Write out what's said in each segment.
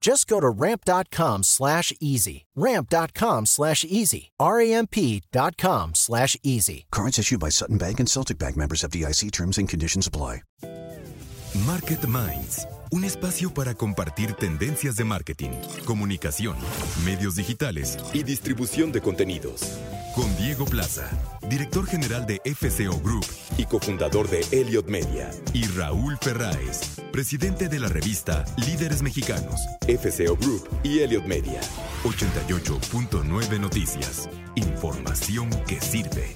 Just go to ramp.com slash easy. Ramp.com slash easy. R-A-M-P.com slash easy. Cards issued by Sutton Bank and Celtic Bank members of DIC terms and conditions apply. Market Minds, un espacio para compartir tendencias de marketing, comunicación, medios digitales y distribución de contenidos. Con Diego Plaza, director general de FCO Group y cofundador de Elliot Media, y Raúl Ferráez, presidente de la revista Líderes Mexicanos, FCO Group y Elliot Media. 88.9 Noticias. Información que sirve.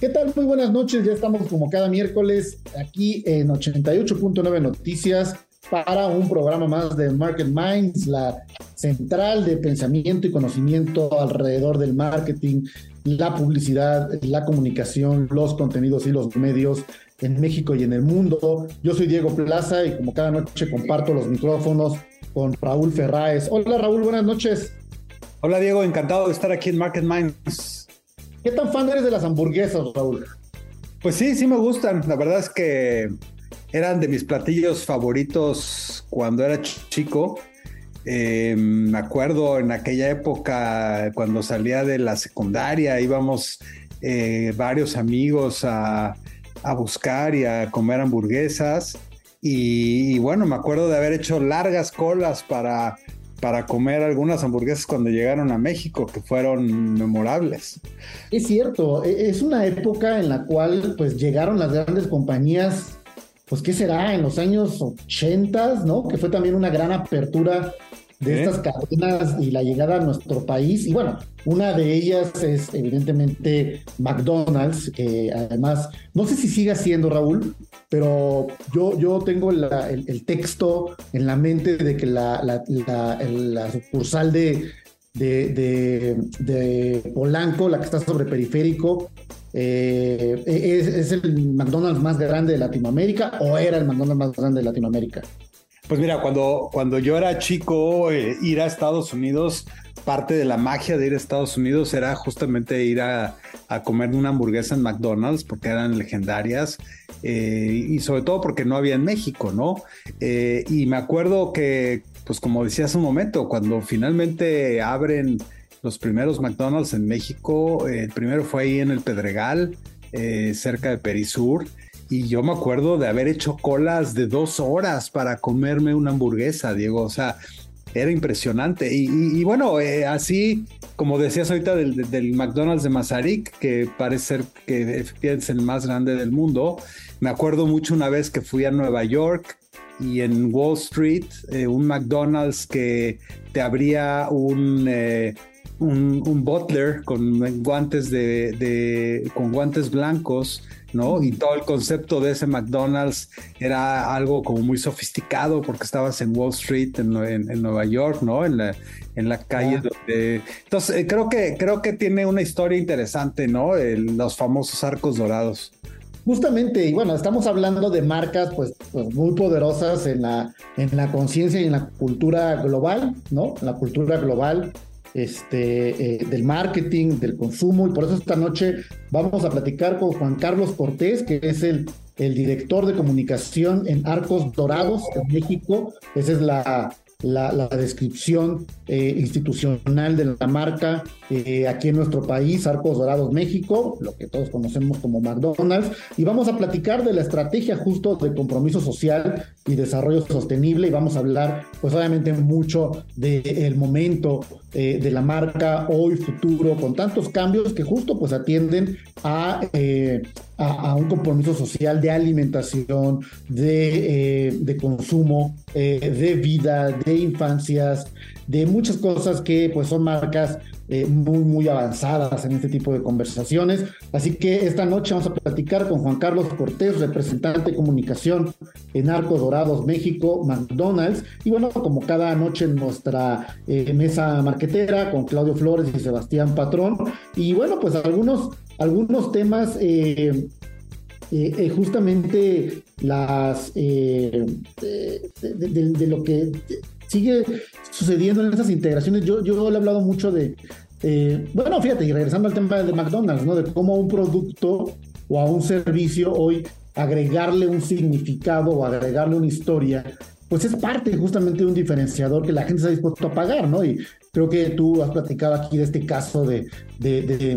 ¿Qué tal? Muy buenas noches. Ya estamos como cada miércoles aquí en 88.9 Noticias para un programa más de Market Minds, la central de pensamiento y conocimiento alrededor del marketing, la publicidad, la comunicación, los contenidos y los medios en México y en el mundo. Yo soy Diego Plaza y como cada noche comparto los micrófonos con Raúl Ferráez. Hola Raúl, buenas noches. Hola Diego, encantado de estar aquí en Market Minds. ¿Qué tan fan eres de las hamburguesas, Raúl? Pues sí, sí me gustan. La verdad es que eran de mis platillos favoritos cuando era chico. Eh, me acuerdo en aquella época, cuando salía de la secundaria, íbamos eh, varios amigos a, a, buscar y a comer hamburguesas. Y, y, bueno, me acuerdo de haber hecho largas colas para para comer algunas hamburguesas cuando llegaron a México, que fueron memorables. Es cierto, e, es una época en la cual pues llegaron las grandes compañías, pues qué será, en los años 80, ¿no? Que fue también una gran apertura de estas cadenas y la llegada a nuestro país. Y bueno, una de ellas es evidentemente McDonald's, que además, no sé si sigue siendo Raúl, pero yo, yo tengo el, el, texto en la mente de que la, la, la sucursal de, de, de, Polanco, la que está sobre periférico, eh, es, el McDonald's más grande de Latinoamérica o era el McDonald's más grande de Latinoamérica. Pues mira, cuando, cuando yo era chico, eh, ir a Estados Unidos, parte de la magia de ir a Estados Unidos era justamente ir a, comer una hamburguesa en McDonald's porque eran legendarias eh, y sobre todo porque no había en México, ¿no? Y me acuerdo que, pues como decía hace un momento, cuando finalmente abren los primeros McDonald's en México, el primero fue ahí en el Pedregal, cerca de Perisur y yo me acuerdo de haber hecho colas de dos horas para comerme una hamburguesa, Diego. O sea, era impresionante. Y, bueno, eh, así como decías ahorita del, McDonald's de Mazarik, que parece ser que es el más grande del mundo, me acuerdo mucho una vez que fui a Nueva York y en Wall Street, eh, un McDonald's que te abría un... Eh, un, butler con guantes de, con guantes blancos ¿no? Y todo el concepto de ese McDonald's era algo como muy sofisticado porque estabas en Wall Street, en, Nueva York, ¿no? En la, en la calle donde... Entonces, eh, creo, que, creo que tiene una historia interesante, ¿no? los famosos arcos dorados. Justamente, y bueno, estamos hablando de marcas pues, pues muy poderosas en la, en la conciencia y en la cultura global, ¿no? La cultura global este, eh, del marketing, del consumo, y por eso esta noche vamos a platicar con Juan Carlos Cortés, que es el, el director de comunicación en Arcos Dorados en México. Esa es la, la, descripción eh, institucional de la marca eh, aquí en nuestro país, Arcos Dorados México, lo que todos conocemos como McDonald's, y vamos a platicar de la estrategia justo de compromiso social y desarrollo sostenible, y vamos a hablar pues obviamente mucho del momento eh, de la marca hoy, futuro, con tantos cambios que justo pues atienden a a, un compromiso social de alimentación, de, de consumo, de vida, de infancias, de muchas cosas que pues son marcas eh, muy, muy avanzadas en este tipo de conversaciones. Así que esta noche vamos a platicar con Juan Carlos Cortés, representante de comunicación en Arcos Dorados, México, McDonald's. Y bueno, como cada noche en nuestra eh, mesa marquetera con Claudio Flores y Sebastián Patrón. Y bueno, pues algunos, algunos temas. Eh, justamente las de, lo que sigue sucediendo en esas integraciones. Yo, yo he hablado mucho de, eh, bueno, fíjate, y regresando al tema de McDonald's, ¿no? De cómo a un producto o a un servicio hoy agregarle un significado o agregarle una historia pues es parte justamente de un diferenciador que la gente está dispuesto a pagar, ¿no? Y creo que tú has platicado aquí de este caso de,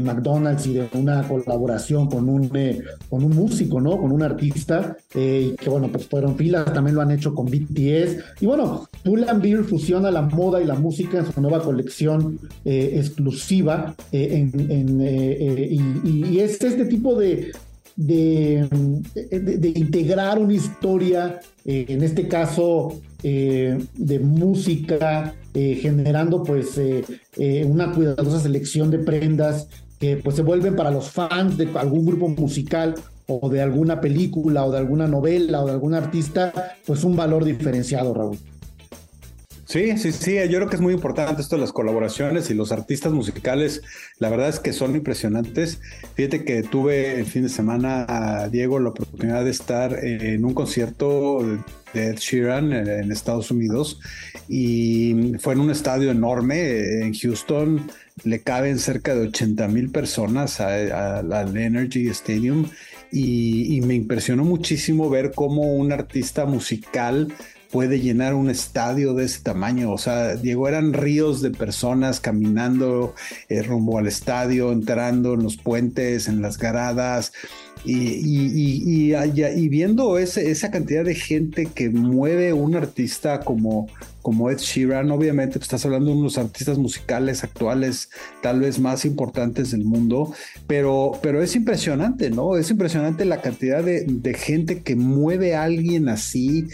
McDonald's y de una colaboración con un, eh, con un músico, ¿no? Con un artista, eh, que bueno, pues fueron filas, también lo han hecho con BTS. Y bueno, Pull Beer fusiona la moda y la música en su nueva colección eh, exclusiva en, y, y es este tipo de, de, integrar una historia, eh, en este caso eh, de música, eh, generando pues una cuidadosa selección de prendas que pues se vuelven para los fans de algún grupo musical o de alguna película o de alguna novela o de algún artista, pues un valor diferenciado, Raúl. Sí, sí, sí, yo creo que es muy importante esto de las colaboraciones y los artistas musicales, la verdad es que son impresionantes. Fíjate que tuve el fin de semana, Diego, la oportunidad de estar en un concierto de Ed Sheeran en Estados Unidos y fue en un estadio enorme en Houston, le caben cerca de 80 mil personas al Energy Stadium y, y me impresionó muchísimo ver cómo un artista musical puede llenar un estadio de ese tamaño. O sea, Diego, eran ríos de personas caminando eh, rumbo al estadio, entrando en los puentes, en las garadas. Y, y, viendo ese, esa cantidad de gente que mueve un artista como, como Ed Sheeran, obviamente pues, estás hablando de unos artistas musicales actuales tal vez más importantes del mundo, pero, pero es impresionante, ¿no? Es impresionante la cantidad de, de gente que mueve a alguien así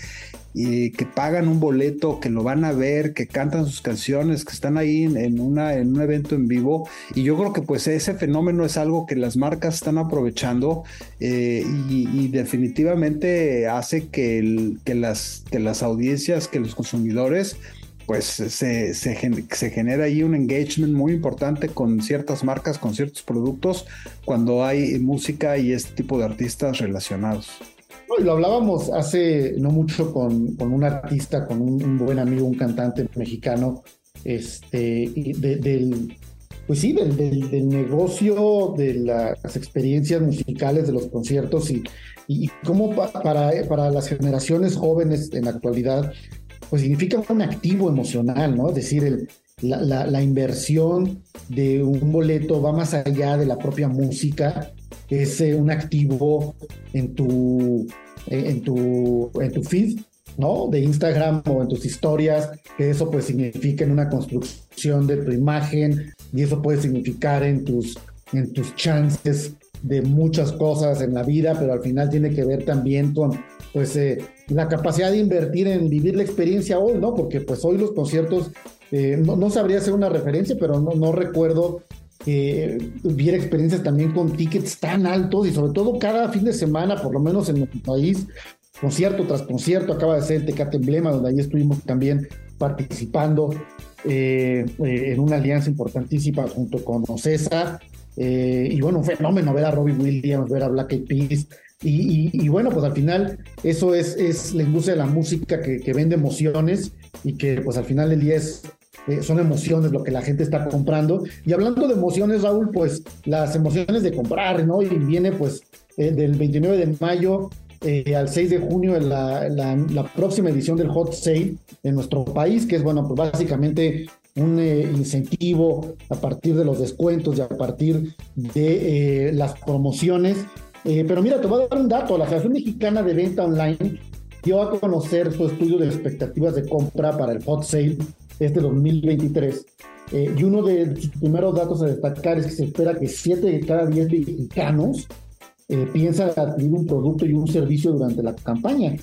y que pagan un boleto, que lo van a ver, que cantan sus canciones, que están ahí en, una, en un evento en vivo. Y yo creo que pues ese fenómeno es algo que las marcas están aprovechando eh, y, definitivamente hace que, las audiencias, que los consumidores pues se, se, se, genera ahí un engagement muy importante con ciertas marcas, con ciertos productos, cuando hay música y este tipo de artistas relacionados lo hablábamos hace no mucho con, con un artista, con un, buen amigo, un cantante mexicano, este, del, pues sí, del, del, negocio, de las experiencias musicales, de los conciertos y, y cómo para, para las generaciones jóvenes en la actualidad, pues significa un activo emocional, ¿no? Es decir, el, la, la, inversión de un boleto va más allá de la propia música, es eh, un activo en tu en tu, en tu feed, ¿no? De Instagram o en tus historias, que eso pues significa en una construcción de tu imagen y eso puede significar en tus, en tus chances de muchas cosas en la vida, pero al final tiene que ver también con pues eh, la capacidad de invertir en vivir la experiencia hoy, ¿no? Porque pues hoy los conciertos, eh, no, no, sabría hacer una referencia, pero no, no recuerdo que hubiera experiencias también con tickets tan altos y sobre todo cada fin de semana, por lo menos en nuestro país, concierto tras concierto, acaba de ser el Tecate Emblema, donde ahí estuvimos también participando eh, eh, en una alianza importantísima junto con Ocesa. Eh, y bueno, un fenómeno ver a Robbie Williams, ver a Black Eyed Peas. Y, bueno, pues al final eso es, es la industria de la música que, que vende emociones y que pues al final del día es eh, son emociones lo que la gente está comprando. Y hablando de emociones, Raúl, pues las emociones de comprar, ¿no? Y viene pues eh, del 29 de mayo eh, al 6 de junio la, la, próxima edición del Hot Sale en nuestro país, que es, bueno, pues básicamente un incentivo a partir de los descuentos y a partir de las promociones. pero mira, te voy a dar un dato. La Asociación Mexicana de Venta Online dio a conocer su estudio de expectativas de compra para el Hot Sale este 2023. Eh, y uno de sus primeros datos a destacar es que se espera que 7 de cada 10 mexicanos eh, piensa adquirir un producto y un servicio durante la campaña,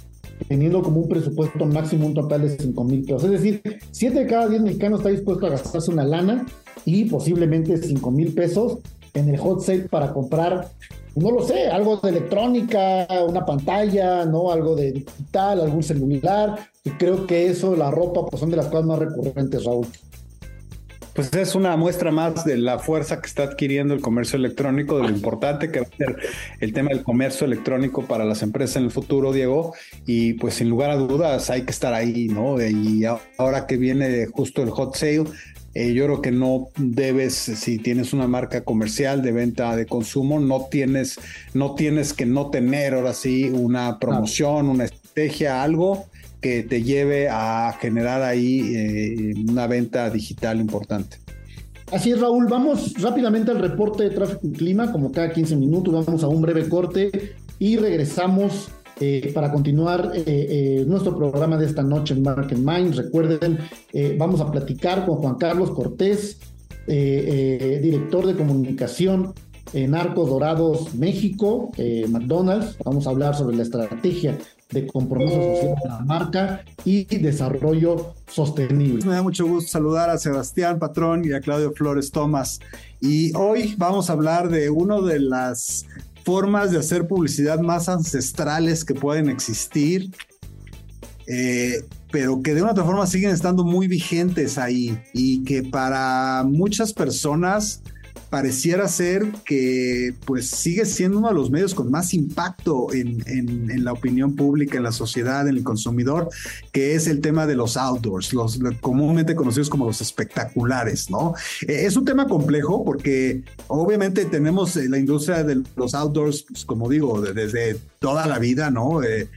teniendo como un presupuesto máximo un total de 5 mil pesos. Es decir, 7 de cada 10 mexicanos está dispuesto a gastarse una lana y posiblemente 5 mil pesos en el hot sale para comprar, no lo sé, algo de electrónica, una pantalla, ¿no? Algo de digital, algún celular. Y creo que eso, la ropa, pues son de las cosas más recurrentes, Raúl. Pues es una muestra más de la fuerza que está adquiriendo el comercio electrónico, de lo importante que va a ser el tema del comercio electrónico para las empresas en el futuro, Diego. Y pues sin lugar a dudas hay que estar ahí, ¿no? Y ahora que viene justo el hot sale, eh, yo creo que no debes, si tienes una marca comercial de venta de consumo, no tienes, no tienes que no tener ahora sí una promoción, una estrategia, algo que te lleve a generar ahí eh, una venta digital importante. Así es, Raúl. Vamos rápidamente al reporte de tráfico y clima, como cada 15 minutos. Vamos a un breve corte y regresamos eh, para continuar eh, nuestro programa de esta noche en Market Mind. Recuerden, vamos a platicar con Juan Carlos Cortés, director de comunicación en Arcos Dorados México, McDonald's. Vamos a hablar sobre la estrategia de compromiso social de la marca y desarrollo sostenible. Me da mucho gusto saludar a Sebastián Patrón y a Claudio Flores Tomás. Y hoy vamos a hablar de una de las formas de hacer publicidad más ancestrales que pueden existir, eh, pero que de una otra forma siguen estando muy vigentes ahí y que para muchas personas pareciera ser que pues sigue siendo uno de los medios con más impacto en, en, la opinión pública, en la sociedad, en el consumidor, que es el tema de los outdoors, los comúnmente conocidos como los espectaculares, ¿no? Eh, es un tema complejo porque obviamente tenemos eh, la industria de los outdoors, pues, como digo, desde toda la vida, ¿no? Eh,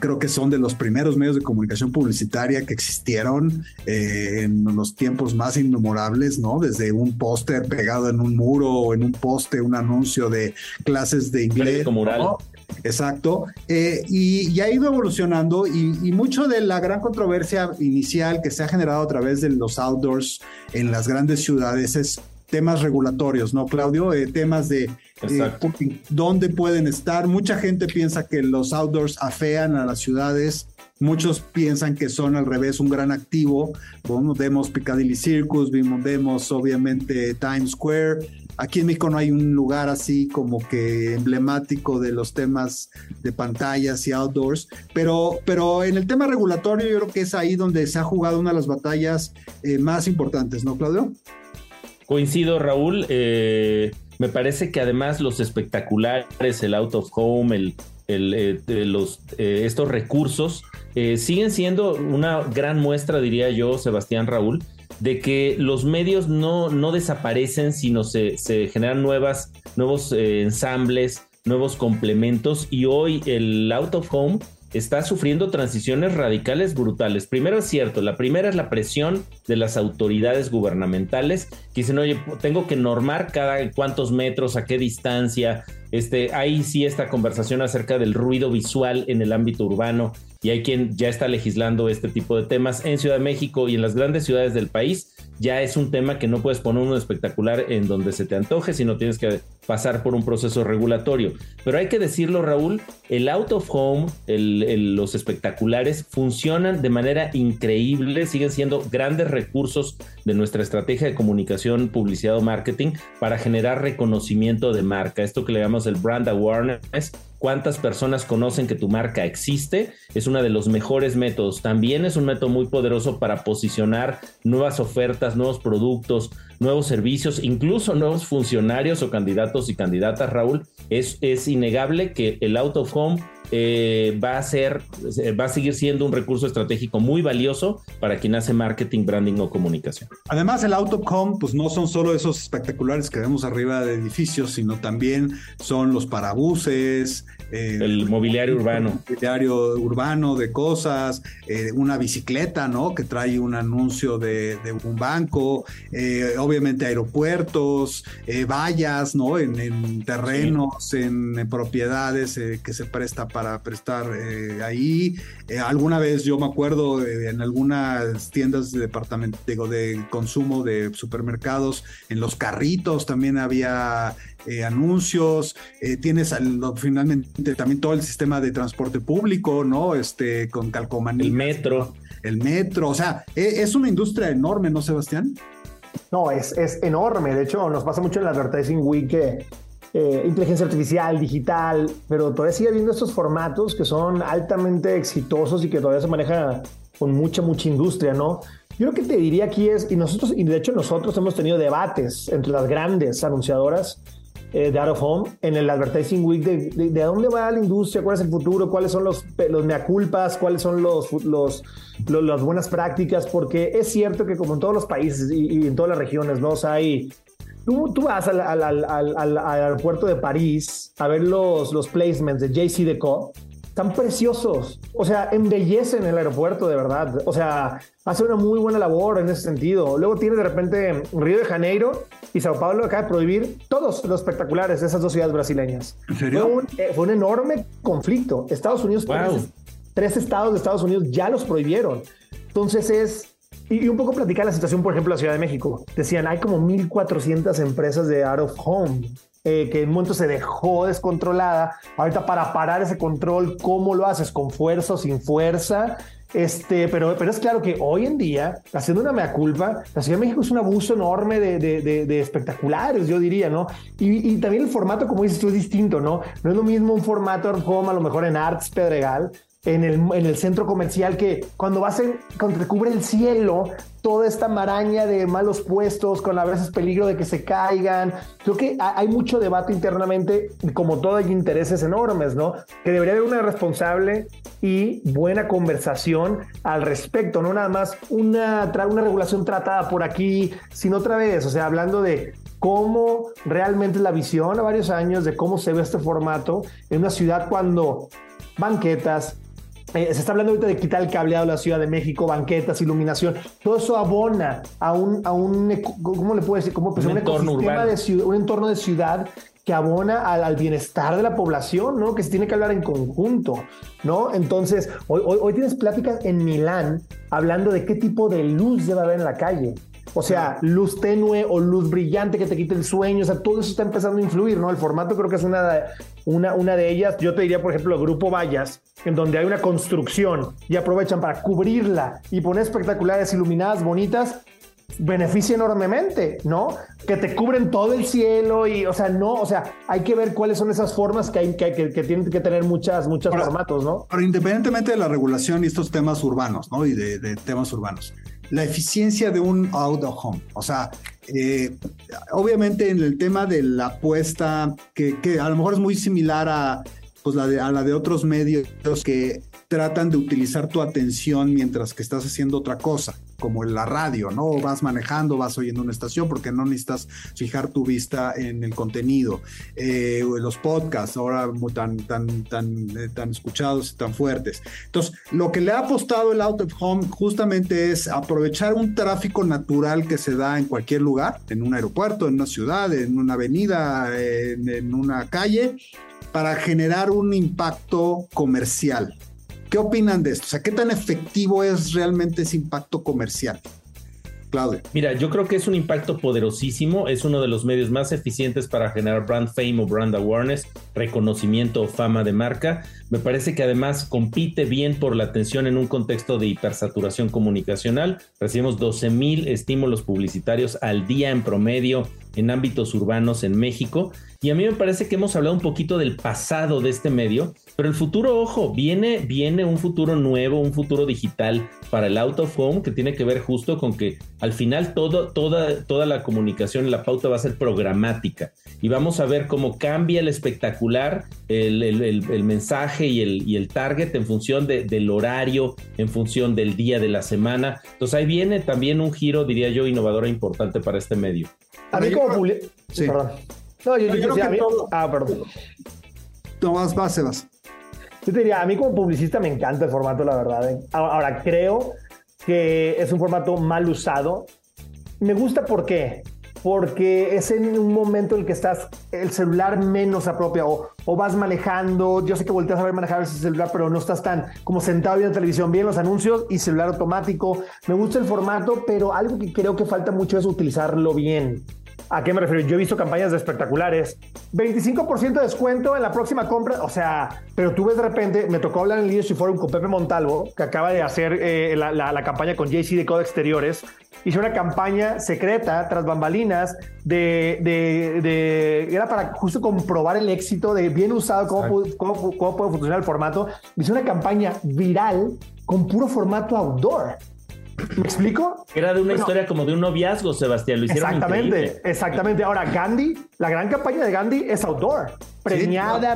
creo que son de los primeros medios de comunicación publicitaria que existieron en los tiempos más inmemorables, ¿no? Desde un póster pegado en un muro o en un poste un anuncio de clases de inglés. Exacto. Eh, y, ha ido evolucionando y, mucho de la gran controversia inicial que se ha generado a través de los outdoors en las grandes ciudades es temas regulatorios, ¿no, Claudio? Eh, temas de eh, dónde pueden estar. Mucha gente piensa que los outdoors afean a las ciudades Muchos piensan que son al revés un gran activo. Bueno, vemos Piccadilly Circus, vemos obviamente Times Square. Aquí en México no hay un lugar así como que emblemático de los temas de pantallas y outdoors, pero, pero en el tema regulatorio yo creo que es ahí donde se ha jugado una de las batallas eh, más importantes, ¿no, Claudio? Coincido, Raúl. Eh, me parece que además los espectaculares, el out of home, el, eh, los, estos recursos eh, siguen siendo una gran muestra, diría yo, Sebastián Raúl, de que los medios no, no desaparecen, sino se, se generan nuevas, nuevos eh, ensambles, nuevos complementos y hoy el out of home está sufriendo transiciones radicales brutales. Primero es cierto, la primera es la presión de las autoridades gubernamentales que dicen, oye, tengo que normar cada cuántos metros, a qué distancia. Este, hay sí esta conversación acerca del ruido visual en el ámbito urbano y hay quien ya está legislando este tipo de temas en Ciudad de México y en las grandes ciudades del país. Ya es un tema que no puedes poner uno espectacular en donde se te antoje, sino tienes que pasar por un proceso regulatorio. Pero hay que decirlo, Raúl, el out of home, los espectaculares funcionan de manera increíble, siguen siendo grandes recursos de nuestra estrategia de comunicación, publicidad o marketing para generar reconocimiento de marca. Esto que le llamamos el brand awareness cuántas personas conocen que tu marca existe, es uno de los mejores métodos. También es un método muy poderoso para posicionar nuevas ofertas, nuevos productos, nuevos servicios, incluso nuevos funcionarios o candidatos y candidatas, Raúl. Es, es innegable que el out of home eh, va a ser, eh, va a seguir siendo un recurso estratégico muy valioso para quien hace marketing, branding o comunicación. Además, el Autocom, pues no son solo esos espectaculares que vemos arriba de edificios, sino también son los parabuses, eh, el mobiliario urbano. Mobiliario urbano de cosas, una bicicleta, ¿no? Que trae un anuncio de, un banco, obviamente aeropuertos, eh, vallas, ¿no? En, terrenos, en, propiedades eh, que se presta para prestar ahí. alguna vez yo me acuerdo en algunas tiendas de departamento, digo, de consumo de supermercados, en los carritos también había anuncios, tienes finalmente también todo el sistema de transporte público, ¿no? Este, con calcomanía. El metro. El metro, o sea, e, es una industria enorme, ¿no, Sebastián? No, es, es enorme. De hecho, nos pasa mucho en la Advertising Week eh, inteligencia artificial, digital, pero todavía sigue habiendo estos formatos que son altamente exitosos y que todavía se manejan con mucha, mucha industria, ¿no? Yo lo que te diría aquí es, y nosotros, y de hecho nosotros hemos tenido debates entre las grandes anunciadoras eh, de Out of Home en el Advertising Week de, de, dónde va la industria, cuál es el futuro, cuáles son los, los mea culpas, cuáles son los, los, las buenas prácticas, porque es cierto que como en todos los países y, en todas las regiones, ¿no? O hay Tú, tú, vas al, al, al, al, aeropuerto de París a ver los, los placements de JC Deco están preciosos. O sea, embellecen el aeropuerto de verdad. O sea, hace una muy buena labor en ese sentido. Luego tiene de repente Río de Janeiro y Sao Paulo acaba de prohibir todos los espectaculares de esas dos ciudades brasileñas. ¿En serio? Eh, fue un, enorme conflicto. Estados Unidos, tres, estados de Estados Unidos ya los prohibieron. Entonces es y, un poco platicar la situación, por ejemplo, la Ciudad de México. Decían, hay como 1.400 empresas de out of home eh, que en un momento se dejó descontrolada. Ahorita para parar ese control, ¿cómo lo haces? ¿Con fuerza o sin fuerza? Este, pero, pero es claro que hoy en día, haciendo una mea culpa, la Ciudad de México es un abuso enorme de, de, espectaculares, yo diría, ¿no? Y, también el formato, como dices tú, es distinto, ¿no? No es lo mismo un formato como a lo mejor en Arts Pedregal, en el, en el centro comercial que cuando vas en, cuando te cubre el cielo, toda esta maraña de malos puestos, con a veces peligro de que se caigan. Creo que hay mucho debate internamente, como todo hay intereses enormes, ¿no? Que debería haber una responsable y buena conversación al respecto, no nada más una, una regulación tratada por aquí, sino otra vez, o sea, hablando de cómo realmente la visión a varios años de cómo se ve este formato en una ciudad cuando banquetas, eh, se está hablando ahorita de quitar el cableado de la Ciudad de México, banquetas, iluminación. Todo eso abona a un, a un ¿cómo le puedo decir? ¿Cómo, pues, un, entorno De ciudad, un entorno de ciudad que abona al, bienestar de la población, ¿no? Que se tiene que hablar en conjunto, ¿no? Entonces, hoy, hoy, hoy tienes pláticas en Milán hablando de qué tipo de luz debe haber en la calle. O sea, luz tenue o luz brillante que te quite el sueño, o sea, todo eso está empezando a influir, ¿no? El formato creo que es una, una, una de ellas. Yo te diría, por ejemplo, el Grupo Vallas, en donde hay una construcción y aprovechan para cubrirla y poner espectaculares, iluminadas, bonitas, beneficia enormemente, ¿no? Que te cubren todo el cielo y, o sea, no, o sea, hay que ver cuáles son esas formas que, hay, que, que, tienen que tener muchas, muchos formatos, ¿no? Pero independientemente de la regulación y estos temas urbanos, ¿no? Y de, de temas urbanos la eficiencia de un out of home. O sea, eh, obviamente en el tema de la apuesta, que, a lo mejor es muy similar pues, a la de otros medios que tratan de utilizar tu atención mientras que estás haciendo otra cosa, como en la radio, ¿no? Vas manejando, vas oyendo una estación porque no necesitas fijar tu vista en el contenido. Eh, los podcasts, ahora tan, tan, tan, eh, tan escuchados y tan fuertes. Entonces, lo que le ha apostado el Out of Home justamente es aprovechar un tráfico natural que se da en cualquier lugar, en un aeropuerto, en una ciudad, en una avenida, en, en una calle, para generar un impacto comercial. ¿Qué opinan de esto? O sea, ¿qué tan efectivo es realmente ese impacto comercial? Claudio. Mira, yo creo que es un impacto poderosísimo, es uno de los medios más eficientes para generar brand fame o brand awareness, reconocimiento o fama de marca. Me parece que además compite bien por la atención en un contexto de hipersaturación comunicacional. Recibimos 12 mil estímulos publicitarios al día en promedio en ámbitos urbanos en México y a mí me parece que hemos hablado un poquito del pasado de este medio, pero el futuro, ojo, viene, viene un futuro nuevo, un futuro digital para el out of home que tiene que ver justo con que al final todo, toda, toda la comunicación, la pauta va a ser programática y vamos a ver cómo cambia el espectacular, el, el, mensaje y el, y el target en función del horario, en función del día de la semana. Entonces ahí viene también un giro, diría yo, innovador e importante para este medio. A mí como sí. Perdón. No, yo, yo, a mí... Ah, perdón. Tomás, vas, Sebas. Yo te diría, a mí como publicista me encanta el formato, la verdad. ¿eh? Ahora, creo que es un formato mal usado. Me gusta porque porque es en un momento en el que estás el celular menos apropia o, o vas manejando. Yo sé que volteas a ver manejar ese celular, pero no estás tan como sentado viendo televisión. Bien los anuncios y celular automático. Me gusta el formato, pero algo que creo que falta mucho es utilizarlo bien. ¿A qué me refiero? Yo he visto campañas de espectaculares. 25% de descuento en la próxima compra. O sea, pero tú ves de repente, me tocó hablar en el Leadership Forum con Pepe Montalvo, que acaba de hacer eh, la, la, campaña con JC de Code Exteriores. Hizo una campaña secreta, tras bambalinas, de, de, de, era para justo comprobar el éxito de bien usado, cómo, cómo, cómo puede funcionar el formato. Hizo una campaña viral con puro formato outdoor. ¿Me explico? Era de una historia como de un noviazgo, Sebastián. Lo hicieron Exactamente, exactamente. Ahora, Gandhi, la gran campaña de Gandhi es outdoor. Premiada,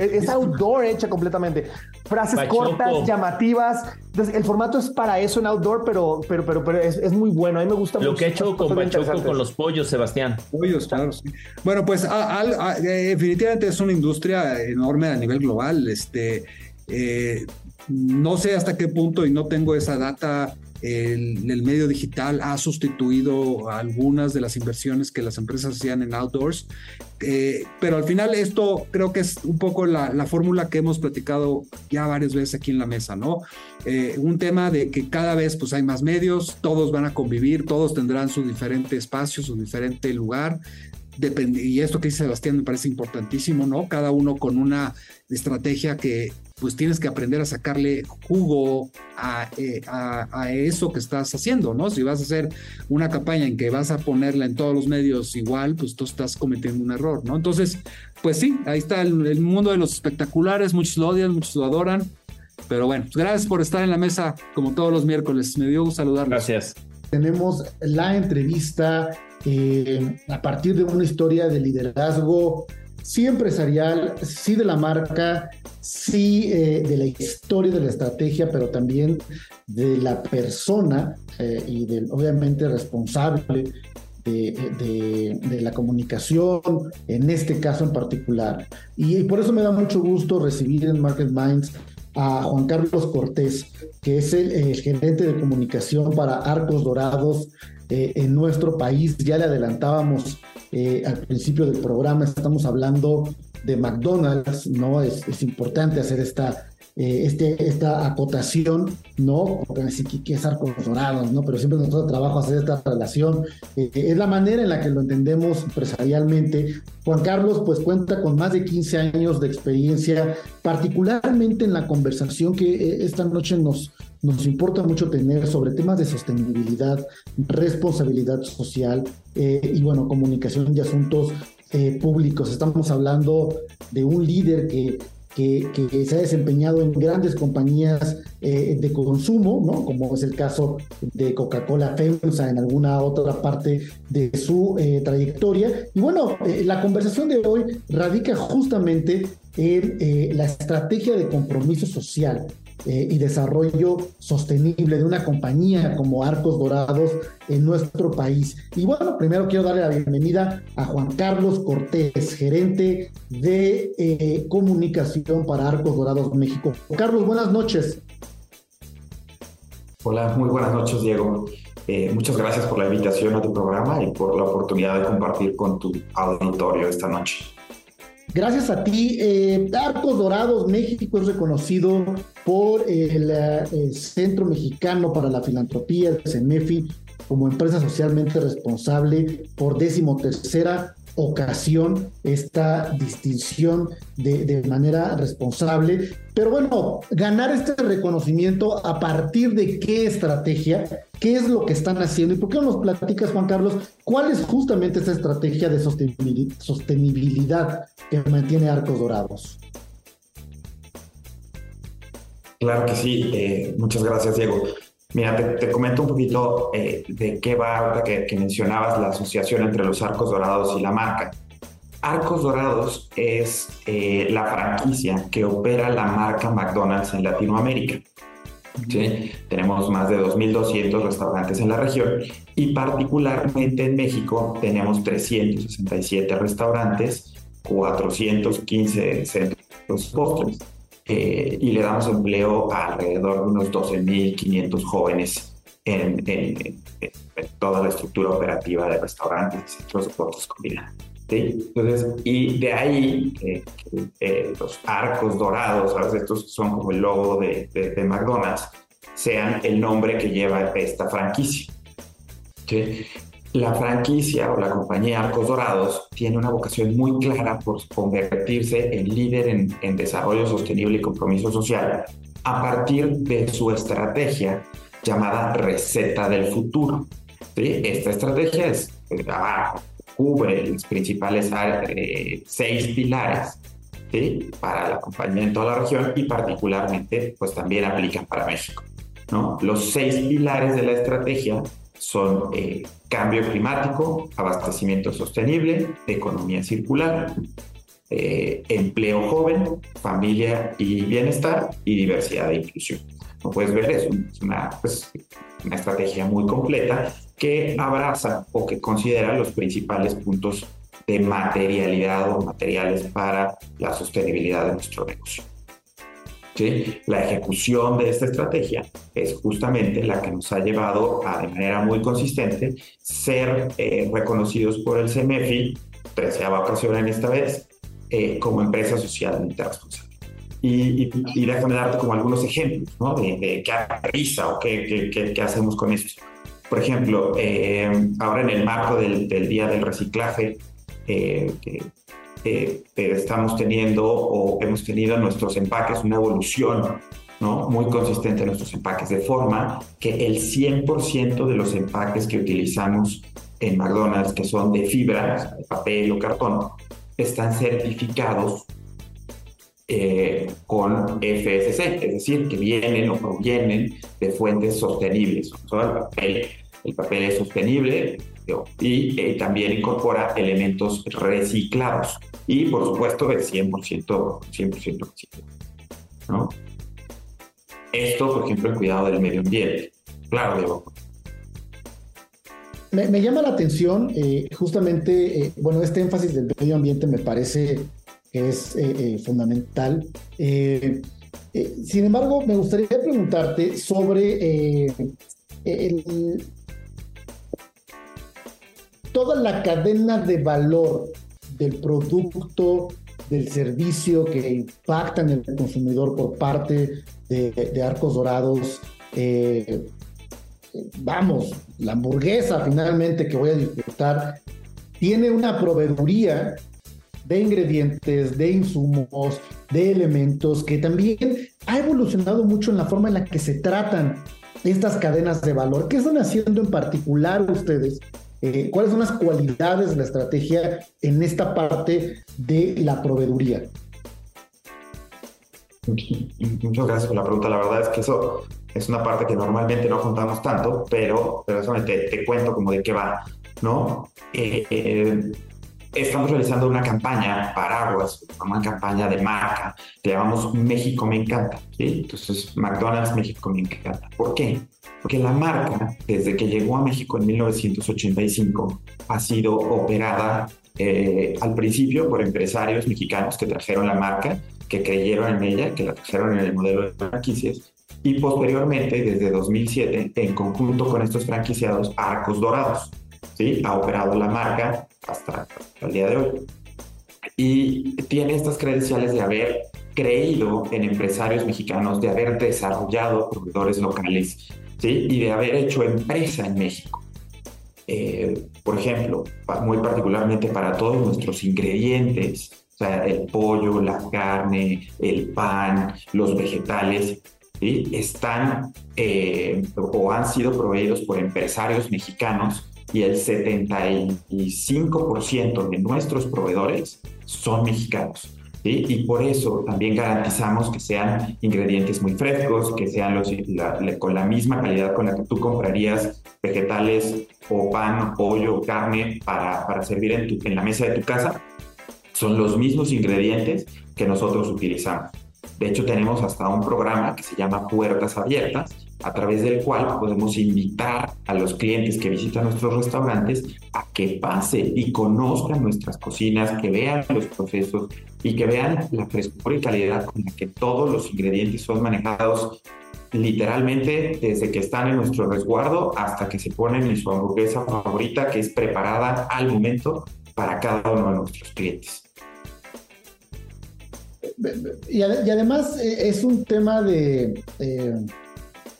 es outdoor hecha completamente. Frases cortas, llamativas. Entonces, el formato es para eso en outdoor, pero, pero, pero, pero es, muy bueno. A mí me gusta mucho. Lo que he hecho con Bachoco con los pollos, Sebastián. Pollos, claro. Sí. Bueno, pues eh, definitivamente es una industria enorme a nivel global. Este, eh, no sé hasta qué punto, y no tengo esa data el, medio digital ha sustituido algunas de las inversiones que las empresas hacían en outdoors, eh, pero al final esto creo que es un poco la, fórmula que hemos platicado ya varias veces aquí en la mesa, ¿no? Eh, un tema de que cada vez pues hay más medios, todos van a convivir, todos tendrán su diferente espacio, su diferente lugar, y esto que dice Sebastián me parece importantísimo, ¿no? Cada uno con una estrategia que pues tienes que aprender a sacarle jugo eh, a, eso que estás haciendo, ¿no? Si vas a hacer una campaña en que vas a ponerla en todos los medios igual, pues tú estás cometiendo un error, ¿no? Entonces, pues sí, ahí está el, mundo de los espectaculares, muchos lo odian, muchos lo adoran, pero bueno, pues gracias por estar en la mesa como todos los miércoles, me dio gusto saludarlos. Gracias. Tenemos la entrevista eh, a partir de una historia de liderazgo sí empresarial, sí de la marca, sí eh, de la historia de la estrategia, pero también de la persona eh, y del obviamente responsable de, de, la comunicación, en este caso en particular. Y, por eso me da mucho gusto recibir en Market Minds a Juan Carlos Cortés, que es el, gerente de comunicación para Arcos Dorados eh, en nuestro país. Ya le adelantábamos eh, al principio del programa, estamos hablando de McDonald's, ¿no? Es, importante hacer esta, eh, este, esta acotación, ¿no? Porque decir que es arcos dorados, ¿no? Pero siempre nuestro trabajo hacer esta relación. Eh, es la manera en la que lo entendemos empresarialmente. Juan Carlos, pues cuenta con más de 15 años de experiencia, particularmente en la conversación que esta noche nos, nos importa mucho tener sobre temas de sostenibilidad, responsabilidad social eh, y bueno, comunicación y asuntos eh, públicos. Estamos hablando de un líder que, que, se ha desempeñado en grandes compañías eh, de consumo, ¿no? como es el caso de Coca-Cola FEMSA en alguna otra parte de su trayectoria. Y bueno, la conversación de hoy radica justamente en la estrategia de compromiso social eh, y desarrollo sostenible de una compañía como Arcos Dorados en nuestro país. Y bueno, primero quiero darle la bienvenida a Juan Carlos Cortés, gerente de eh, comunicación para Arcos Dorados México. Carlos, buenas noches. Hola, muy buenas noches, Diego. Eh, muchas gracias por la invitación a tu programa y por la oportunidad de compartir con tu auditorio esta noche. Gracias a ti, eh, Arcos Dorados México es reconocido por el, eh, Centro Mexicano para la Filantropía, el CEMEFI, como empresa socialmente responsable por décimo tercera ocasión esta distinción de, de, manera responsable. Pero bueno, ganar este reconocimiento a partir de qué estrategia, qué es lo que están haciendo y por qué nos platicas, Juan Carlos, cuál es justamente esta estrategia de sostenibilidad que mantiene Arcos Dorados. Claro que sí, eh, muchas gracias, Diego. Mira, te, comento un poquito eh, de qué va ahora que, mencionabas la asociación entre los arcos dorados y la marca. Arcos Dorados es eh, la franquicia que opera la marca McDonald's en Latinoamérica. ¿Sí? Tenemos más de 2.200 restaurantes en la región y particularmente en México tenemos 367 restaurantes, 415 centros postres eh, y le damos empleo a alrededor de unos 12.500 jóvenes en, toda la estructura operativa de restaurantes centros de productos combinados. Entonces, y de ahí eh, los arcos dorados, ¿sabes? estos son como el logo de, de, McDonald's, sean el nombre que lleva esta franquicia. ¿sí? La franquicia o la compañía Arcos Dorados tiene una vocación muy clara por convertirse en líder en, desarrollo sostenible y compromiso social a partir de su estrategia llamada Receta del Futuro. Esta estrategia es, cubre los principales eh, seis pilares para la compañía en toda la región y particularmente pues también aplican para México. Los seis pilares de la estrategia son eh, cambio climático, abastecimiento sostenible, economía circular, eh, empleo joven, familia y bienestar y diversidad e inclusión. Como puedes ver, es, una, pues, una estrategia muy completa que abraza o que considera los principales puntos de materialidad o materiales para la sostenibilidad de nuestro negocio. ¿Sí? La ejecución de esta estrategia es justamente la que nos ha llevado a, de manera muy consistente, ser eh, reconocidos por el CMFI, treceava ocasión en esta vez, eh, como empresa socialmente responsable. Y, y, déjame darte como algunos ejemplos, ¿no? De, qué risa o qué, qué, qué, hacemos con esto. Por ejemplo, eh, ahora en el marco del, del Día del Reciclaje, eh, estamos teniendo o hemos tenido en nuestros empaques una evolución ¿no? muy consistente en nuestros empaques, de forma que el 100% de los empaques que utilizamos en McDonald's, que son de fibra, de papel o cartón, están certificados eh, con FSC, es decir, que vienen o provienen de fuentes sostenibles. el, papel, es sostenible y eh, también incorpora elementos reciclados y, por supuesto, es 100%, 100 reciclado. ¿no? Esto, por ejemplo, el cuidado del medio ambiente. Claro, Diego. Me, llama la atención eh, justamente, bueno, este énfasis del medio ambiente me parece que es eh, eh, fundamental. Eh, sin embargo, me gustaría preguntarte sobre toda la cadena de valor del producto, del servicio que impacta en el consumidor por parte de, Arcos Dorados. vamos, la hamburguesa finalmente que voy a disfrutar tiene una proveeduría de ingredientes, de insumos, de elementos, que también ha evolucionado mucho en la forma en la que se tratan estas cadenas de valor. ¿Qué están haciendo en particular ustedes? Eh, ¿Cuáles son las cualidades de la estrategia en esta parte de la proveeduría? Muchas gracias por la pregunta. La verdad es que eso es una parte que normalmente no contamos tanto, pero, pero eso te, cuento como de qué va, ¿no? Eh, eh estamos realizando una campaña paraguas, una campaña de marca, que llamamos México me encanta. Entonces, McDonald's México me encanta. ¿Por qué? Porque la marca, desde que llegó a México en 1985, ha sido operada eh, al principio por empresarios mexicanos que trajeron la marca, que creyeron en ella, que la trajeron en el modelo de franquicias, y posteriormente, desde 2007, en conjunto con estos franquiciados, Arcos Dorados. ¿sí? Ha operado la marca hasta, el día de hoy. Y tiene estas credenciales de haber creído en empresarios mexicanos, de haber desarrollado proveedores locales ¿sí? y de haber hecho empresa en México. Eh, por ejemplo, muy particularmente para todos nuestros ingredientes, o sea, el pollo, la carne, el pan, los vegetales, ¿sí? están eh, o han sido proveídos por empresarios mexicanos y el 75% de nuestros proveedores son mexicanos. Y por eso también garantizamos que sean ingredientes muy frescos, que sean los, con la misma calidad con la que tú comprarías vegetales o pan, pollo, carne para, para servir en, tu, en la mesa de tu casa. Son los mismos ingredientes que nosotros utilizamos. De hecho, tenemos hasta un programa que se llama Puertas Abiertas, a través del cual podemos invitar a los clientes que visitan nuestros restaurantes a que pasen y conozcan nuestras cocinas, que vean los procesos y que vean la frescura y calidad con la que todos los ingredientes son manejados literalmente desde que están en nuestro resguardo hasta que se ponen en su hamburguesa favorita que es preparada al momento para cada uno de nuestros clientes. Y, además eh, es un tema de, eh,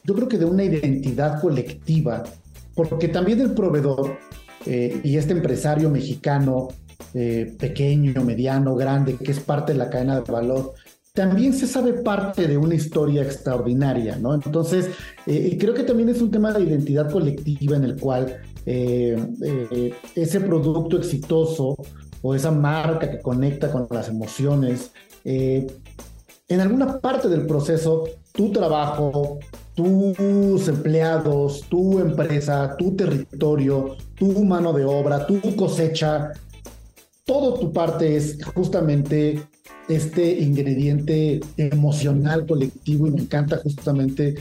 yo creo que de una identidad colectiva, porque también el proveedor eh, y este empresario mexicano, pequeño, mediano, grande, que es parte de la cadena de valor, también se sabe parte de una historia extraordinaria, ¿no? Entonces, creo que también es un tema de identidad colectiva en el cual ese producto exitoso o esa marca que conecta con las emociones, eh, en alguna parte del proceso, tu trabajo, tus empleados, tu empresa, tu territorio, tu mano de obra, tu cosecha, todo tu parte es justamente este ingrediente emocional colectivo y me encanta justamente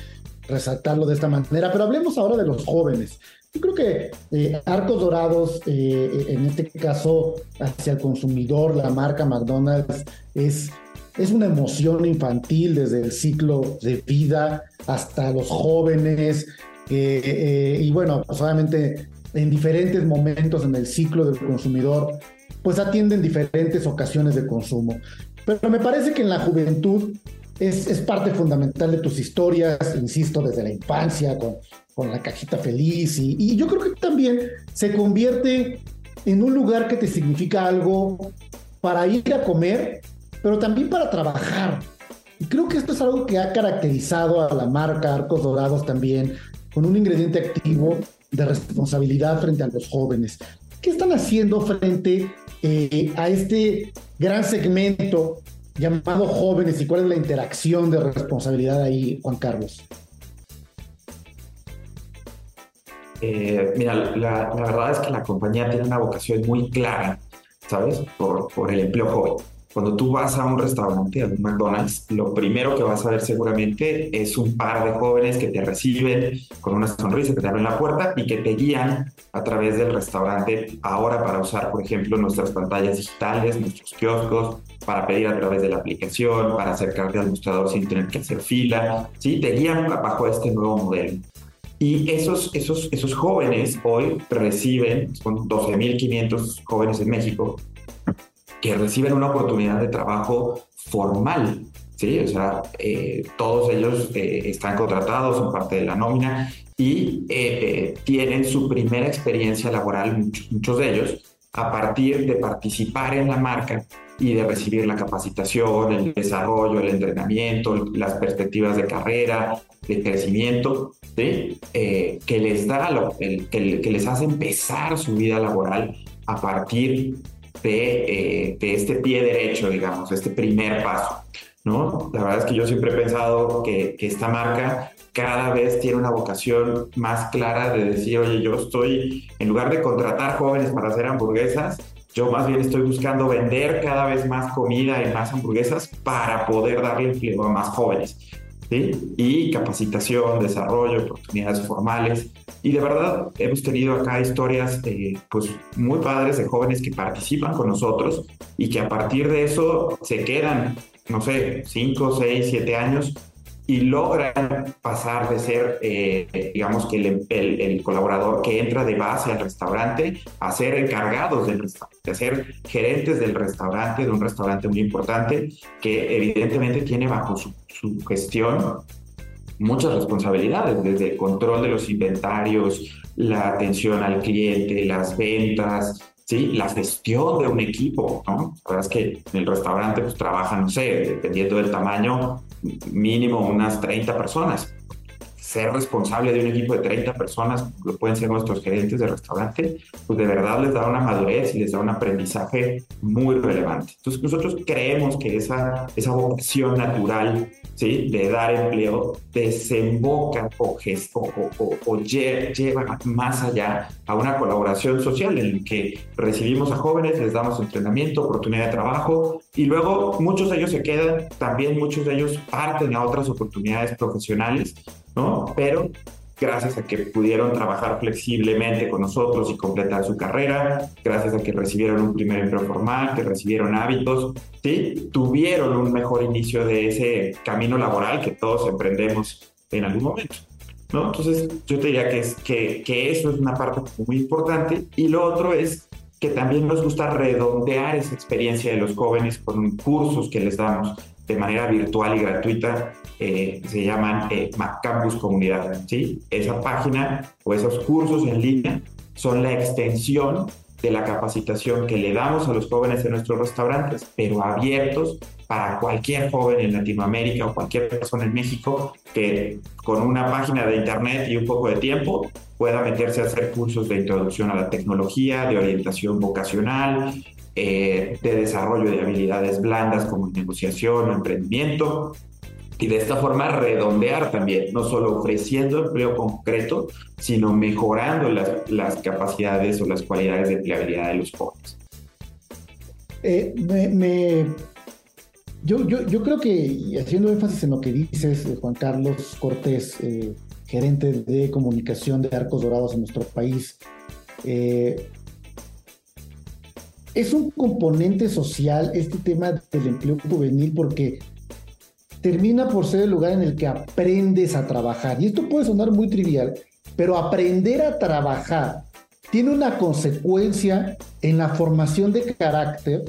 resaltarlo de esta manera. Pero hablemos ahora de los jóvenes. Yo creo que eh, Arcos Dorados, eh, en este caso hacia el consumidor, la marca McDonald's, es, es una emoción infantil desde el ciclo de vida hasta los jóvenes. Eh, y bueno, pues en diferentes momentos en el ciclo del consumidor, pues atienden diferentes ocasiones de consumo. Pero me parece que en la juventud es, es, parte fundamental de tus historias, insisto, desde la infancia, con, con la cajita feliz y, yo creo que también se convierte en un lugar que te significa algo para ir a comer, pero también para trabajar. Y creo que esto es algo que ha caracterizado a la marca Arcos Dorados también, con un ingrediente activo de responsabilidad frente a los jóvenes. ¿Qué están haciendo frente eh, a este gran segmento llamado jóvenes y cuál es la interacción de responsabilidad ahí, Juan Carlos? Eh, mira, la, verdad es que la compañía tiene una vocación muy clara, ¿sabes? Por, por el empleo joven. Cuando tú vas a un restaurante, a un McDonald's, lo primero que vas a ver seguramente es un par de jóvenes que te reciben con una sonrisa, que te abren la puerta y que te guían a través del restaurante ahora para usar, por ejemplo, nuestras pantallas digitales, nuestros kioscos, para pedir a través de la aplicación, para acercarte al mostrador sin tener que hacer fila, ¿sí? Te guían bajo este nuevo modelo. Y esos, esos, esos jóvenes hoy reciben, son 12.500 jóvenes en México, que reciben una oportunidad de trabajo formal. ¿sí? O sea, eh, todos ellos eh, están contratados, son parte de la nómina y eh, tienen su primera experiencia laboral, muchos, muchos de ellos, a partir de participar en la marca y de recibir la capacitación, el desarrollo, el entrenamiento, las perspectivas de carrera, de crecimiento, ¿sí? Eh, que les da, lo, el, que, les hace empezar su vida laboral a partir de, eh, de, este pie derecho, digamos, este primer paso. ¿no? La verdad es que yo siempre he pensado que, que esta marca cada vez tiene una vocación más clara de decir, oye, yo estoy, en lugar de contratar jóvenes para hacer hamburguesas, yo más bien estoy buscando vender cada vez más comida y más hamburguesas para poder darle empleo a más jóvenes. Y capacitación, desarrollo, oportunidades formales. Y de verdad hemos tenido acá historias eh, pues muy padres de jóvenes que participan con nosotros y que a partir de eso se quedan, no sé, 5, 6, 7 años y logran pasar de ser, eh, digamos que el, colaborador que entra de base al restaurante a ser encargados del restaurante, a ser gerentes del restaurante, de un restaurante muy importante que evidentemente tiene bajo su, gestión muchas responsabilidades, desde el control de los inventarios, la atención al cliente, las ventas, ¿sí? la gestión de un equipo. ¿no? La verdad es que en el restaurante pues, trabajan, no sé, dependiendo del tamaño, mínimo unas 30 personas. Ser responsable de un equipo de 30 personas, lo pueden ser nuestros gerentes de restaurante, pues de verdad les da una madurez y les da un aprendizaje muy relevante. Entonces nosotros creemos que esa, esa vocación natural ¿sí? de dar empleo desemboca o, o, o, lleva más allá a una colaboración social en la que recibimos a jóvenes, les damos entrenamiento, oportunidad de trabajo y luego muchos de ellos se quedan, también muchos de ellos parten a otras oportunidades profesionales, ¿no? Pero gracias a que pudieron trabajar flexiblemente con nosotros y completar su carrera, gracias a que recibieron un primer empleo formal, que recibieron hábitos, ¿sí? tuvieron un mejor inicio de ese camino laboral que todos emprendemos en algún momento. Entonces, yo te diría que, que, que eso es una parte muy importante. Y lo otro es que también nos gusta redondear esa experiencia de los jóvenes con cursos que les damos de manera virtual y gratuita, eh, se llaman eh, Comunidad. ¿sí? Esa página o esos cursos en línea son la extensión de la capacitación que le damos a los jóvenes en nuestros restaurantes, pero abiertos para cualquier joven en Latinoamérica o cualquier persona en México que con una página de internet y un poco de tiempo pueda meterse a hacer cursos de introducción a la tecnología, de orientación vocacional, eh, de desarrollo de habilidades blandas como negociación emprendimiento, y de esta forma redondear también, no solo ofreciendo empleo concreto, sino mejorando las, las capacidades o las cualidades de empleabilidad de los jóvenes. Eh, me, yo, yo, yo, creo que, haciendo énfasis en lo que dices, eh, Juan Carlos Cortés, eh, gerente de comunicación de Arcos Dorados en nuestro país, es un componente social este tema del empleo juvenil porque termina por ser el lugar en el que aprendes a trabajar. Y esto puede sonar muy trivial, pero aprender a trabajar tiene una consecuencia en la formación de carácter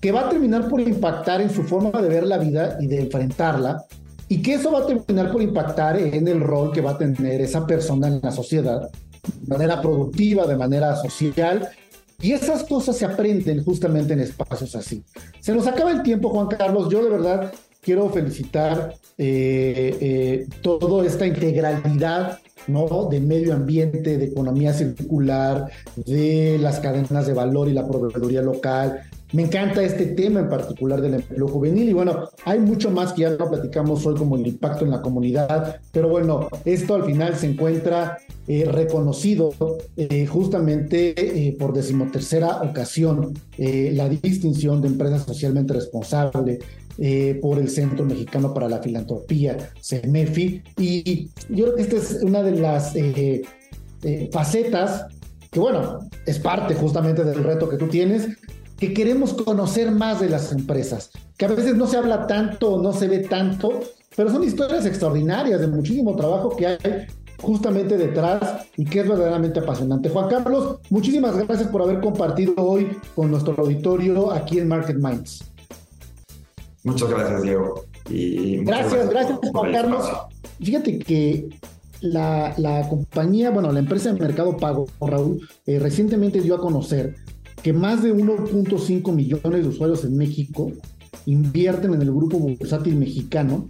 que va a terminar por impactar en su forma de ver la vida y de enfrentarla, y que eso va a terminar por impactar en el rol que va a tener esa persona en la sociedad, de manera productiva, de manera social, y esas cosas se aprenden justamente en espacios así. Se nos acaba el tiempo, Juan Carlos. Yo de verdad quiero felicitar eh, eh, toda esta integralidad ¿no? de medio ambiente, de economía circular, de las cadenas de valor y la proveeduría local. Me encanta este tema en particular del empleo juvenil y bueno, hay mucho más que ya no platicamos hoy como el impacto en la comunidad, pero bueno, esto al final se encuentra eh, reconocido eh, justamente eh, por decimotercera ocasión la distinción de empresa socialmente responsable por el Centro Mexicano para la Filantropía, CEMEFI, y yo creo que esta es una de las eh, eh, facetas que, bueno, es parte justamente del reto que tú tienes, que queremos conocer más de las empresas, que a veces no se habla tanto, no se ve tanto, pero son historias extraordinarias de muchísimo trabajo que hay justamente detrás y que es verdaderamente apasionante. Juan Carlos, muchísimas gracias por haber compartido hoy con nuestro auditorio aquí en Market Minds. Muchas gracias, Diego. Y gracias, gracias, Juan Carlos. Fíjate que la, la, compañía, bueno, la empresa de Mercado Pago, Raúl, eh, recientemente dio a conocer que más de 1.5 millones de usuarios en México invierten en el grupo bursátil mexicano,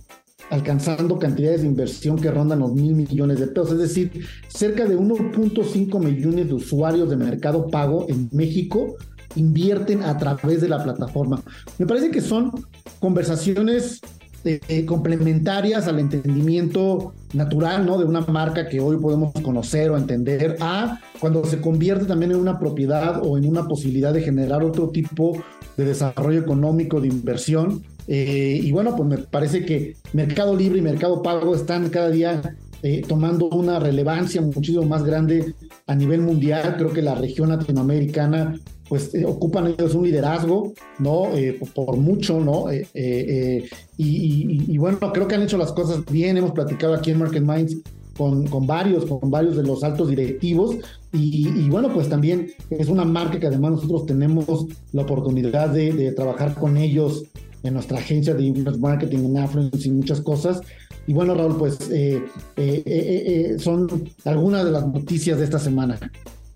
alcanzando cantidades de inversión que rondan los mil millones de pesos. Es decir, cerca de 1.5 millones de usuarios de Mercado Pago en México invierten a través de la plataforma. Me parece que son conversaciones eh, eh, complementarias al entendimiento natural, ¿no? De una marca que hoy podemos conocer o entender, a cuando se convierte también en una propiedad o en una posibilidad de generar otro tipo de desarrollo económico, de inversión. Eh, y bueno, pues me parece que Mercado Libre y Mercado Pago están cada día tomando una relevancia muchísimo más grande a nivel mundial. Creo que la región latinoamericana pues eh, ocupan ellos un liderazgo, ¿no? Eh, por, mucho, ¿no? Eh, y, bueno, creo que han hecho las cosas bien, hemos platicado aquí en Market Minds con, con varios, con varios de los altos directivos, y, bueno, pues también es una marca que además nosotros tenemos la oportunidad de, trabajar con ellos en nuestra agencia de Influence Marketing en Affluence y muchas cosas. Y bueno, Raúl, pues son algunas de las noticias de esta semana.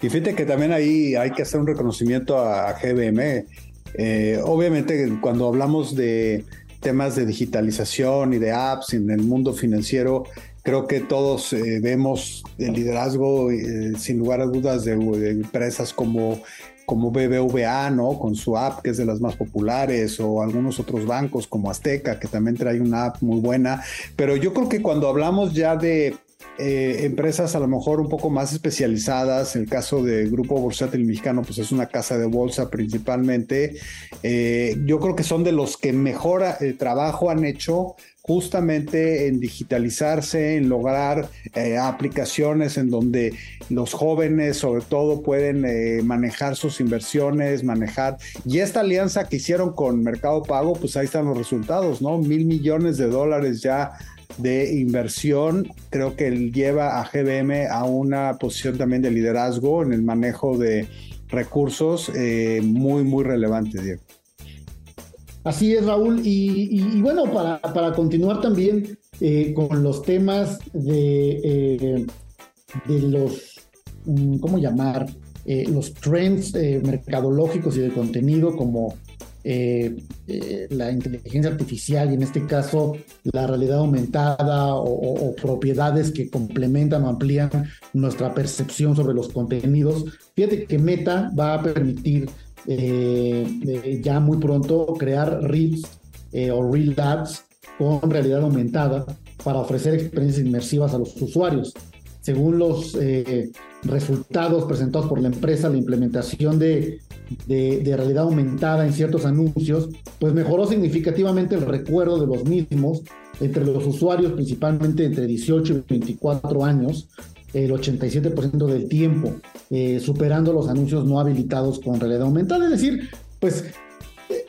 Y fíjate que también ahí hay que hacer un reconocimiento a, GBM. Eh, obviamente cuando hablamos de temas de digitalización y de apps en el mundo financiero, creo que todos eh, vemos el liderazgo, eh, sin lugar a dudas, de, empresas como BBVA, ¿no? Con su app, que es de las más populares, o algunos otros bancos como Azteca, que también trae una app muy buena. Pero yo creo que cuando hablamos ya de eh, empresas a lo mejor un poco más especializadas. El caso de Grupo Bursátil Mexicano, pues es una casa de bolsa principalmente. Eh, yo creo que son de los que mejor eh, trabajo han hecho justamente en digitalizarse, en lograr aplicaciones en donde los jóvenes sobre todo pueden manejar sus inversiones, manejar. Y esta alianza que hicieron con Mercado Pago, pues ahí están los resultados, ¿no? Mil millones de dólares ya de inversión, creo que lleva a GBM a una posición también de liderazgo en el manejo de recursos eh, muy, muy relevante, Diego. Así es, Raúl. Y, bueno, para, para, continuar también eh, con los temas de, eh, de los, mm, ¿cómo llamar? los trends mercadológicos y de contenido como eh, eh, la inteligencia artificial y en este caso la realidad aumentada o, propiedades que complementan o amplían nuestra percepción sobre los contenidos. Fíjate que Meta va a permitir eh, ya muy pronto crear Reels o Reel Labs con realidad aumentada para ofrecer experiencias inmersivas a los usuarios. Según los resultados presentados por la empresa, la implementación de de, realidad aumentada en ciertos anuncios, pues mejoró significativamente el recuerdo de los mismos entre los usuarios, principalmente entre 18 y 24 años, el 87% del tiempo, eh, superando los anuncios no habilitados con realidad aumentada. Es decir, pues eh,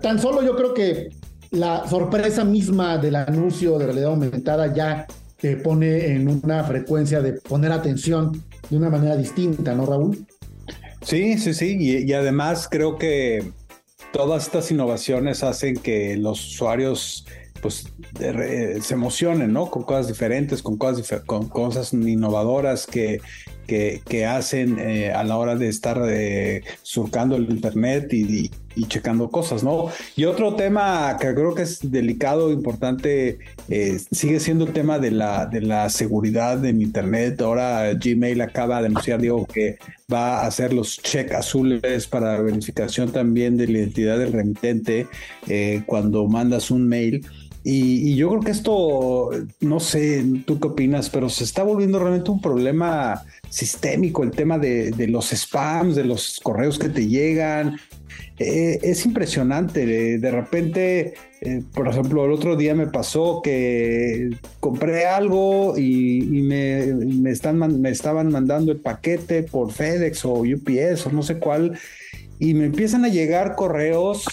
tan solo yo creo que la sorpresa misma del anuncio de realidad aumentada ya te pone en una frecuencia de poner atención de una manera distinta, ¿no, Raúl? Sí, sí, sí. Y, además creo que todas estas innovaciones hacen que los usuarios pues se emocionen, ¿no? Con cosas diferentes, con cosas, con cosas innovadoras que, que, hacen eh, a la hora de estar eh, surcando el Internet y, checando cosas, ¿no? Y otro tema que creo que es delicado, importante, eh, sigue siendo el tema de la, de la seguridad en Internet. Ahora Gmail acaba de anunciar, digo, que va a hacer los check azules para verificación también de la identidad del remitente cuando mandas un mail. Y, yo creo que esto, no sé, tú qué opinas, pero se está volviendo realmente un problema sistémico, el tema de, los spams, de los correos que te llegan. Eh, es impresionante. De, repente, eh, por ejemplo, el otro día me pasó que compré algo y, me, están, me estaban mandando el paquete por FedEx o UPS o no sé cuál. Y me empiezan a llegar correos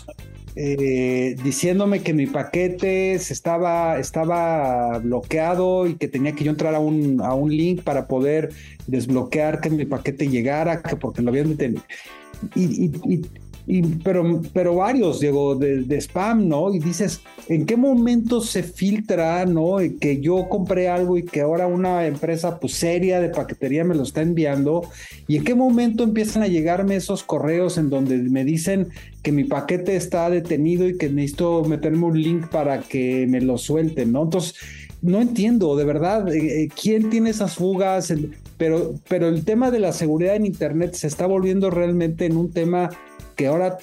eh, diciéndome que mi paquete se estaba, estaba bloqueado y que tenía que yo entrar a un, a un link para poder desbloquear que mi paquete llegara, que porque lo habían detenido. y, y, pero, pero varios, Diego, de, spam, ¿no? Y dices, ¿en qué momento se filtra, ¿no? Que yo compré algo y que ahora una empresa pues, seria de paquetería me lo está enviando. ¿Y en qué momento empiezan a llegarme esos correos en donde me dicen que mi paquete está detenido y que necesito meterme un link para que me lo suelten, ¿no? Entonces, no entiendo, de verdad, eh, eh, quién tiene esas fugas, pero, pero el tema de la seguridad en Internet se está volviendo realmente en un tema que ahora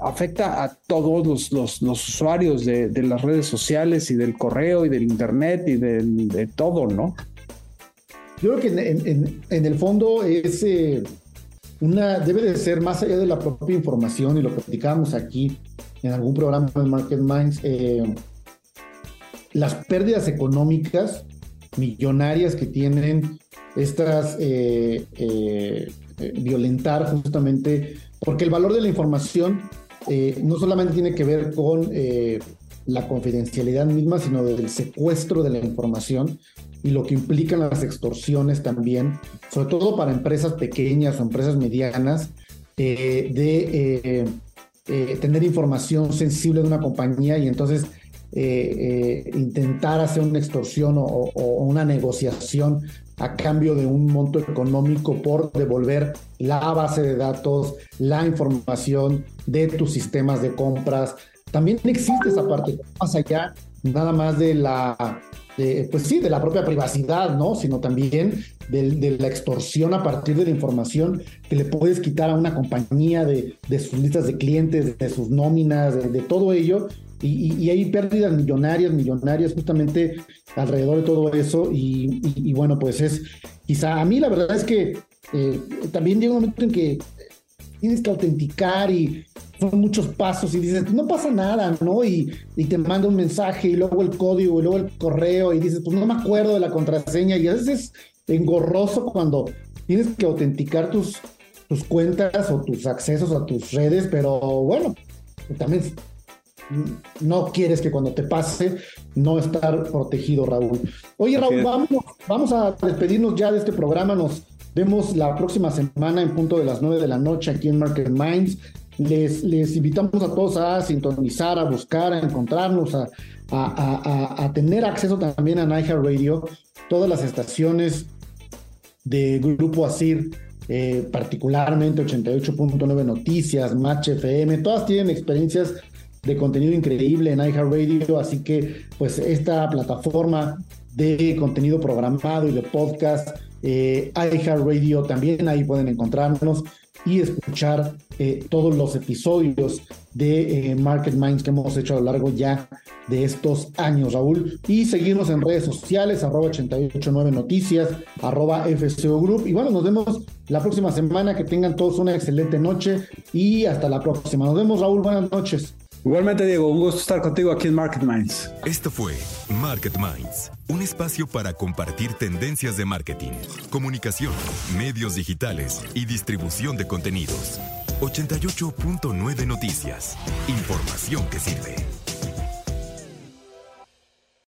afecta a todos los, usuarios de, las redes sociales y del correo y del internet y de todo, ¿no? Yo creo que en, el fondo es eh, una, debe de ser más allá de la propia información y lo que platicábamos aquí en algún programa de Market Minds, eh, las pérdidas económicas millonarias que tienen estas eh, violentar justamente porque el valor de la información eh, no solamente tiene que ver con eh, la confidencialidad misma, sino del secuestro de la información y lo que implican las extorsiones también, sobre todo para empresas pequeñas o empresas medianas, eh, de tener información sensible de una compañía y entonces intentar hacer una extorsión o, una negociación a cambio de un monto económico por devolver la base de datos, la información de tus sistemas de compras. También existe esa parte más allá nada más de la, pues sí, de la propia privacidad, ¿no? Sino también de, la extorsión a partir de la información que le puedes quitar a una compañía de, sus listas de clientes, de sus nóminas, de, todo ello. Y, hay pérdidas millonarias, millonarias justamente alrededor de todo eso. Y, bueno, pues es quizá a mí la verdad es que eh, también llega un momento en que tienes que autenticar y son muchos pasos y dices, no pasa nada, ¿no? Y, te manda un mensaje y luego el código y luego el correo y dices, pues no me acuerdo de la contraseña y a veces es engorroso cuando tienes que autenticar tus, tus cuentas o tus accesos a tus redes, pero bueno, también no quieres que cuando te pase no estar protegido, Raúl. Oye, Raúl, vamos, vamos a despedirnos ya de este programa. Nos vemos la próxima semana en punto de las 9 de la noche aquí en Market Minds. Les, les invitamos a todos a sintonizar, a buscar, a encontrarnos, a, a, tener acceso también a Niger Radio, todas las estaciones de Grupo Asir, eh, particularmente 88.9 Noticias, Match FM, todas tienen experiencias de contenido increíble en iHeartRadio, así que pues esta plataforma de contenido programado y de podcast, eh, iHeartRadio también ahí pueden encontrarnos y escuchar eh, todos los episodios de eh, Market Minds que hemos hecho a lo largo ya de estos años, Raúl. Y seguirnos en redes sociales, arroba 889 Noticias, arroba FCO Group. Y bueno, nos vemos la próxima semana. Que tengan todos una excelente noche y hasta la próxima. Nos vemos, Raúl. Buenas noches. Igualmente, Diego, un gusto estar contigo aquí en Market Minds. Esto fue Market Minds, un espacio para compartir tendencias de marketing, comunicación, medios digitales y distribución de contenidos. 88.9 Noticias. Información que sirve.